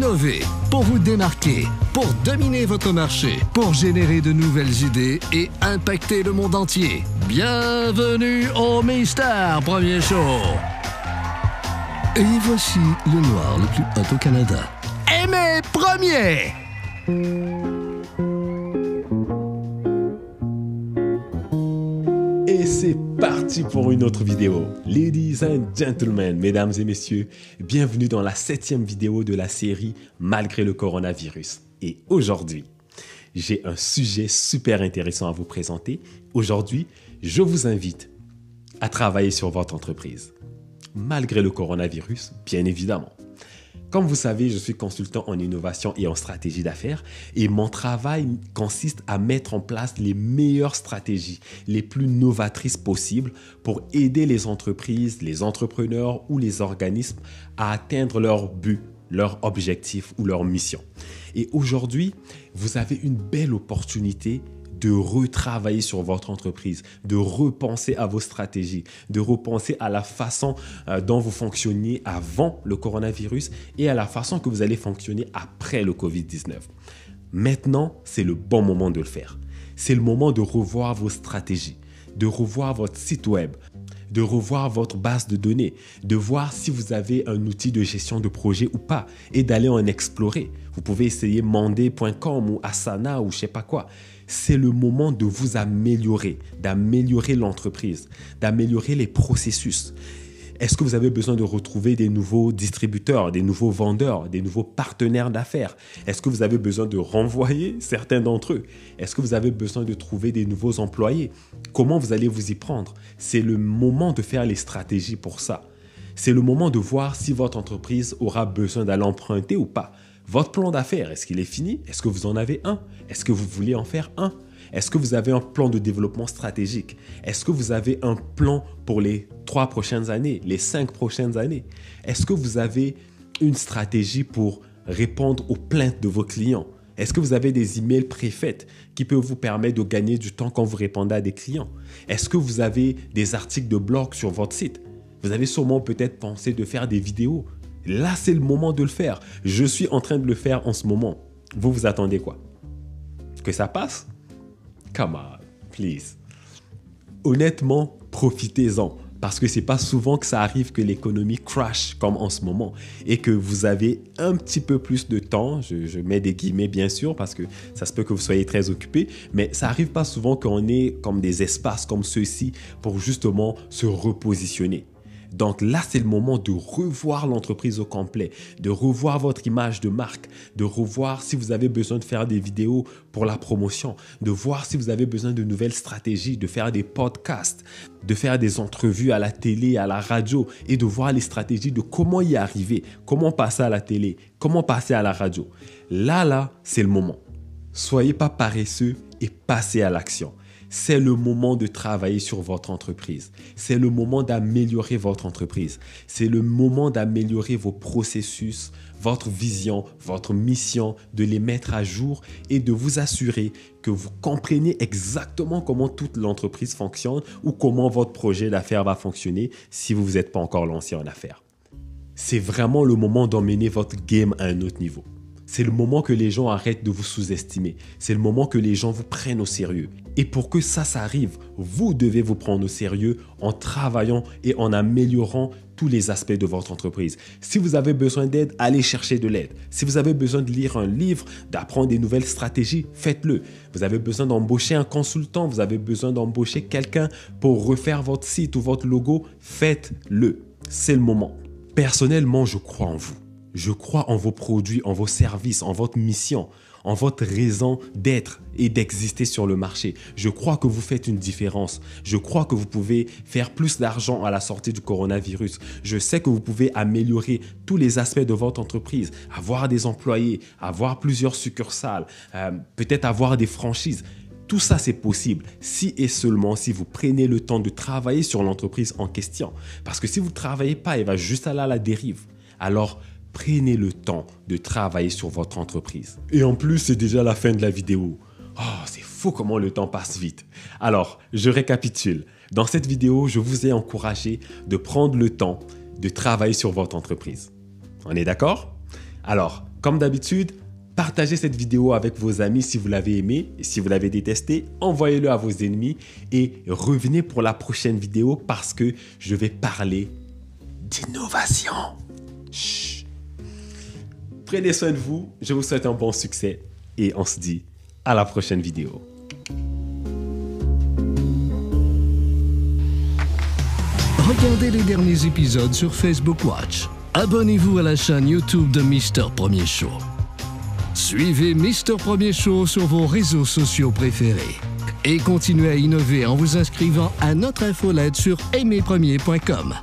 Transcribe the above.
innover, pour vous démarquer, pour dominer votre marché, pour générer de nouvelles idées et impacter le monde entier. Bienvenue au Mister Premier Show. Et voici le noir le plus hot au Canada. Aimé Premier! Parti pour une autre vidéo. Ladies and gentlemen, mesdames et messieurs, bienvenue dans la septième vidéo de la série Malgré le coronavirus. Et aujourd'hui, j'ai un sujet super intéressant à vous présenter. Aujourd'hui, je vous invite à travailler sur votre entreprise. Malgré le coronavirus, bien évidemment. Comme vous savez, je suis consultant en innovation et en stratégie d'affaires et mon travail consiste à mettre en place les meilleures stratégies, les plus novatrices possibles pour aider les entreprises, les entrepreneurs ou les organismes à atteindre leur but, leur objectif ou leur mission. Et aujourd'hui, vous avez une belle opportunité de retravailler sur votre entreprise, de repenser à vos stratégies, de repenser à la façon euh, dont vous fonctionniez avant le coronavirus et à la façon que vous allez fonctionner après le COVID-19. Maintenant, c'est le bon moment de le faire. C'est le moment de revoir vos stratégies, de revoir votre site web, de revoir votre base de données, de voir si vous avez un outil de gestion de projet ou pas et d'aller en explorer. Vous pouvez essayer Monday.com ou Asana ou je sais pas quoi c'est le moment de vous améliorer, d'améliorer l'entreprise, d'améliorer les processus. Est-ce que vous avez besoin de retrouver des nouveaux distributeurs, des nouveaux vendeurs, des nouveaux partenaires d'affaires? Est-ce que vous avez besoin de renvoyer certains d'entre eux? Est-ce que vous avez besoin de trouver des nouveaux employés? Comment vous allez vous y prendre? C'est le moment de faire les stratégies pour ça. C'est le moment de voir si votre entreprise aura besoin d'aller emprunter ou pas. Votre plan d'affaires, est-ce qu'il est fini? Est-ce que vous en avez un? Est-ce que vous voulez en faire un? Est-ce que vous avez un plan de développement stratégique? Est-ce que vous avez un plan pour les trois prochaines années, les cinq prochaines années? Est-ce que vous avez une stratégie pour répondre aux plaintes de vos clients? Est-ce que vous avez des emails préfaits qui peuvent vous permettre de gagner du temps quand vous répondez à des clients? Est-ce que vous avez des articles de blog sur votre site? Vous avez sûrement peut-être pensé de faire des vidéos. Là, c'est le moment de le faire. Je suis en train de le faire en ce moment. Vous vous attendez quoi? Que ça passe? Come on, please. Honnêtement, profitez-en. Parce que c'est pas souvent que ça arrive que l'économie crash comme en ce moment et que vous avez un petit peu plus de temps. Je, je, mets des guillemets bien sûr parce que ça se peut que vous soyez très occupé, mais ça arrive pas souvent qu'on ait comme des espaces comme ceux-ci pour justement se repositionner. Donc là, c'est le moment de revoir l'entreprise au complet, de revoir votre image de marque, de revoir si vous avez besoin de faire des vidéos pour la promotion, de voir si vous avez besoin de nouvelles stratégies, de faire des podcasts, de faire des entrevues à la télé, à la radio et de voir les stratégies de comment y arriver, comment passer à la télé, comment passer à la radio. Là, là, c'est le moment. Soyez pas paresseux et passez à l'action c'est le moment de travailler sur votre entreprise. C'est le moment d'améliorer votre entreprise. C'est le moment d'améliorer vos processus, votre vision, votre mission, de les mettre à jour et de vous assurer que vous comprenez exactement comment toute l'entreprise fonctionne ou comment votre projet d'affaires va fonctionner si vous ne vous pas encore lancé en affaires. C'est vraiment le moment d'emmener votre game à un autre niveau. C'est le moment que les gens arrêtent de vous sous-estimer. C'est le moment que les gens vous prennent au sérieux. Et pour que ça, ça arrive, vous devez vous prendre au sérieux en travaillant et en améliorant tous les aspects de votre entreprise. Si vous avez besoin d'aide, allez chercher de l'aide. Si vous avez besoin de lire un livre, d'apprendre des nouvelles stratégies, faites-le. Vous avez besoin d'embaucher un consultant, vous avez besoin d'embaucher quelqu'un pour refaire votre site ou votre logo, faites-le. C'est le moment. Personnellement, je crois en vous. Je crois en vos produits, en vos services, en votre mission, en votre raison d'être et d'exister sur le marché. Je crois que vous faites une différence. Je crois que vous pouvez faire plus d'argent à la sortie du coronavirus. Je sais que vous pouvez améliorer tous les aspects de votre entreprise, avoir des employés, avoir plusieurs succursales, euh, peut-être avoir des franchises. Tout ça, c'est possible si et seulement si vous prenez le temps de travailler sur l'entreprise en question. Parce que si vous ne travaillez pas, elle va juste aller à la dérive. Alors, prenez le temps de travailler sur votre entreprise. Et en plus, c'est déjà la fin de la vidéo. Oh, c'est fou comment le temps passe vite. Alors, je récapitule. Dans cette vidéo, je vous ai encouragé de prendre le temps de travailler sur votre entreprise. On est d'accord? Alors, Comme d'habitude, partagez cette vidéo avec vos amis si vous l'avez aimé. Et si vous l'avez détesté, envoyez-le à vos ennemis et revenez pour la prochaine vidéo parce que je vais parler d'innovation. Prenez soin de vous, je vous souhaite un bon succès et on se dit à la prochaine vidéo. Regardez les derniers épisodes sur Facebook Watch. Abonnez-vous à la chaîne YouTube de Mister Premier Show. Suivez Mister Premier Show sur vos réseaux sociaux préférés. Et continuez à innover en vous inscrivant à notre infolette sur aimerpremier.com.